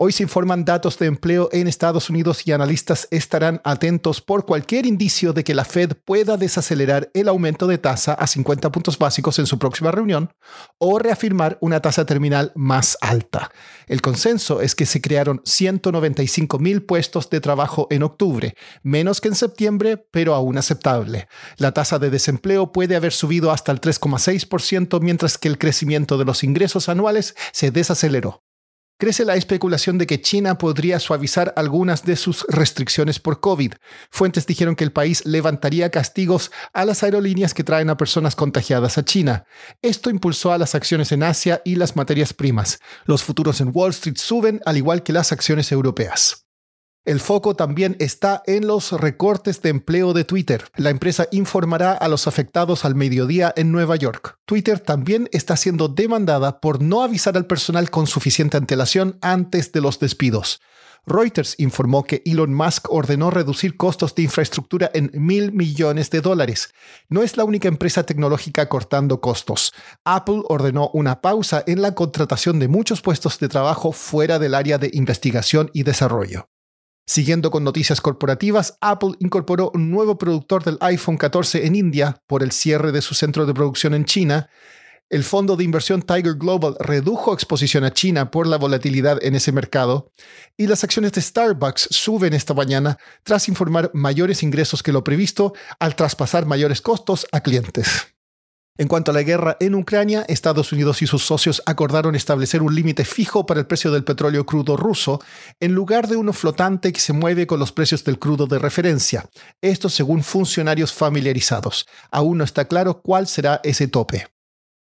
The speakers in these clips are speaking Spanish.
Hoy se informan datos de empleo en Estados Unidos y analistas estarán atentos por cualquier indicio de que la Fed pueda desacelerar el aumento de tasa a 50 puntos básicos en su próxima reunión o reafirmar una tasa terminal más alta. El consenso es que se crearon 195 mil puestos de trabajo en octubre, menos que en septiembre, pero aún aceptable. La tasa de desempleo puede haber subido hasta el 3,6%, mientras que el crecimiento de los ingresos anuales se desaceleró crece la especulación de que China podría suavizar algunas de sus restricciones por COVID. Fuentes dijeron que el país levantaría castigos a las aerolíneas que traen a personas contagiadas a China. Esto impulsó a las acciones en Asia y las materias primas. Los futuros en Wall Street suben al igual que las acciones europeas. El foco también está en los recortes de empleo de Twitter. La empresa informará a los afectados al mediodía en Nueva York. Twitter también está siendo demandada por no avisar al personal con suficiente antelación antes de los despidos. Reuters informó que Elon Musk ordenó reducir costos de infraestructura en mil millones de dólares. No es la única empresa tecnológica cortando costos. Apple ordenó una pausa en la contratación de muchos puestos de trabajo fuera del área de investigación y desarrollo. Siguiendo con noticias corporativas, Apple incorporó un nuevo productor del iPhone 14 en India por el cierre de su centro de producción en China. El fondo de inversión Tiger Global redujo exposición a China por la volatilidad en ese mercado y las acciones de Starbucks suben esta mañana tras informar mayores ingresos que lo previsto al traspasar mayores costos a clientes. En cuanto a la guerra en Ucrania, Estados Unidos y sus socios acordaron establecer un límite fijo para el precio del petróleo crudo ruso, en lugar de uno flotante que se mueve con los precios del crudo de referencia. Esto según funcionarios familiarizados. Aún no está claro cuál será ese tope.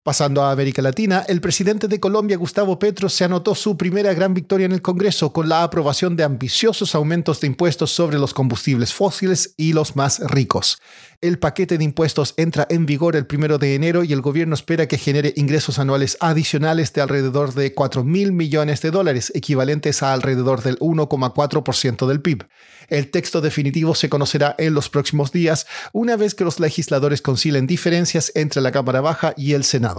Pasando a América Latina, el presidente de Colombia, Gustavo Petro, se anotó su primera gran victoria en el Congreso con la aprobación de ambiciosos aumentos de impuestos sobre los combustibles fósiles y los más ricos. El paquete de impuestos entra en vigor el primero de enero y el gobierno espera que genere ingresos anuales adicionales de alrededor de 4 mil millones de dólares, equivalentes a alrededor del 1,4% del PIB. El texto definitivo se conocerá en los próximos días, una vez que los legisladores concilien diferencias entre la Cámara Baja y el Senado.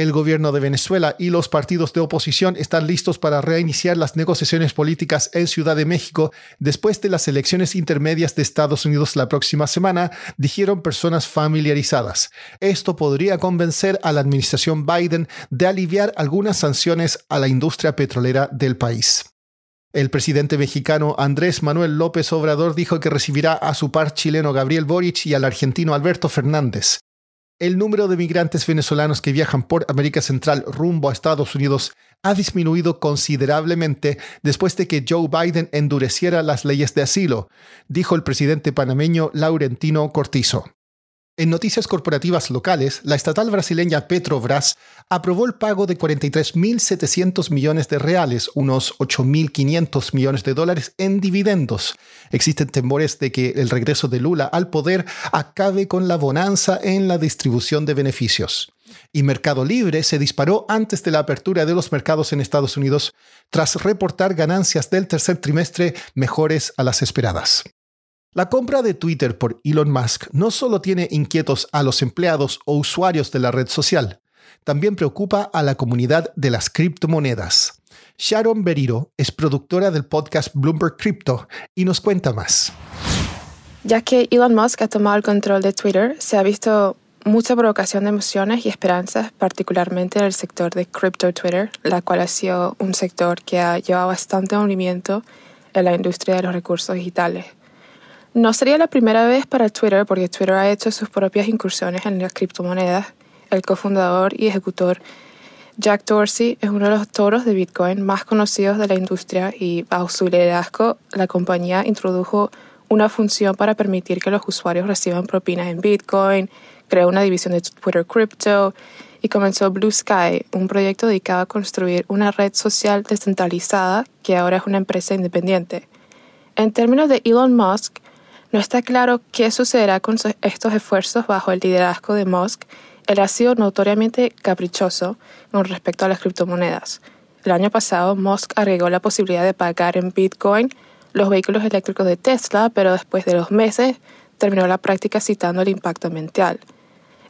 El gobierno de Venezuela y los partidos de oposición están listos para reiniciar las negociaciones políticas en Ciudad de México después de las elecciones intermedias de Estados Unidos la próxima semana, dijeron personas familiarizadas. Esto podría convencer a la administración Biden de aliviar algunas sanciones a la industria petrolera del país. El presidente mexicano Andrés Manuel López Obrador dijo que recibirá a su par chileno Gabriel Boric y al argentino Alberto Fernández. El número de migrantes venezolanos que viajan por América Central rumbo a Estados Unidos ha disminuido considerablemente después de que Joe Biden endureciera las leyes de asilo, dijo el presidente panameño Laurentino Cortizo. En noticias corporativas locales, la estatal brasileña Petrobras aprobó el pago de 43.700 millones de reales, unos 8.500 millones de dólares en dividendos. Existen temores de que el regreso de Lula al poder acabe con la bonanza en la distribución de beneficios. Y Mercado Libre se disparó antes de la apertura de los mercados en Estados Unidos tras reportar ganancias del tercer trimestre mejores a las esperadas. La compra de Twitter por Elon Musk no solo tiene inquietos a los empleados o usuarios de la red social, también preocupa a la comunidad de las criptomonedas. Sharon Beriro es productora del podcast Bloomberg Crypto y nos cuenta más. Ya que Elon Musk ha tomado el control de Twitter, se ha visto mucha provocación de emociones y esperanzas, particularmente en el sector de Crypto Twitter, la cual ha sido un sector que ha llevado bastante movimiento en la industria de los recursos digitales. No sería la primera vez para Twitter porque Twitter ha hecho sus propias incursiones en las criptomonedas. El cofundador y ejecutor Jack Dorsey es uno de los toros de Bitcoin más conocidos de la industria y bajo su liderazgo la compañía introdujo una función para permitir que los usuarios reciban propinas en Bitcoin, creó una división de Twitter Crypto y comenzó Blue Sky, un proyecto dedicado a construir una red social descentralizada que ahora es una empresa independiente. En términos de Elon Musk, no está claro qué sucederá con estos esfuerzos bajo el liderazgo de Musk. Él ha sido notoriamente caprichoso con respecto a las criptomonedas. El año pasado, Musk agregó la posibilidad de pagar en Bitcoin los vehículos eléctricos de Tesla, pero después de dos meses terminó la práctica citando el impacto ambiental.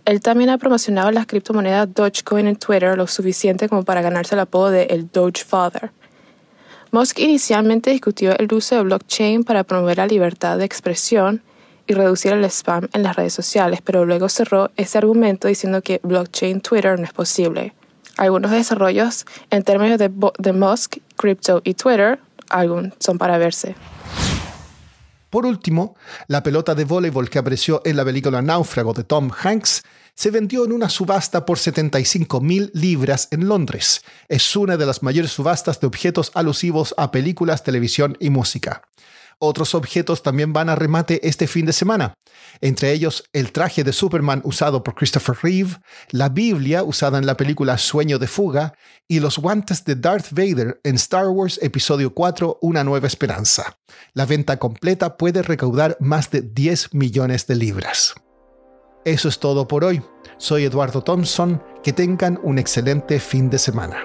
Él también ha promocionado las criptomonedas Dogecoin en Twitter lo suficiente como para ganarse el apodo de el Doge Father. Musk inicialmente discutió el uso de blockchain para promover la libertad de expresión y reducir el spam en las redes sociales, pero luego cerró ese argumento diciendo que blockchain Twitter no es posible. Algunos desarrollos en términos de, Musk, Crypto y Twitter aún son para verse. Por último, la pelota de voleibol que apareció en la película Náufrago de Tom Hanks se vendió en una subasta por 75 mil libras en Londres. Es una de las mayores subastas de objetos alusivos a películas, televisión y música. Otros objetos también van a remate este fin de semana, entre ellos el traje de Superman usado por Christopher Reeve, la Biblia usada en la película Sueño de Fuga y los guantes de Darth Vader en Star Wars Episodio 4 Una Nueva Esperanza. La venta completa puede recaudar más de 10 millones de libras. Eso es todo por hoy. Soy Eduardo Thompson. Que tengan un excelente fin de semana.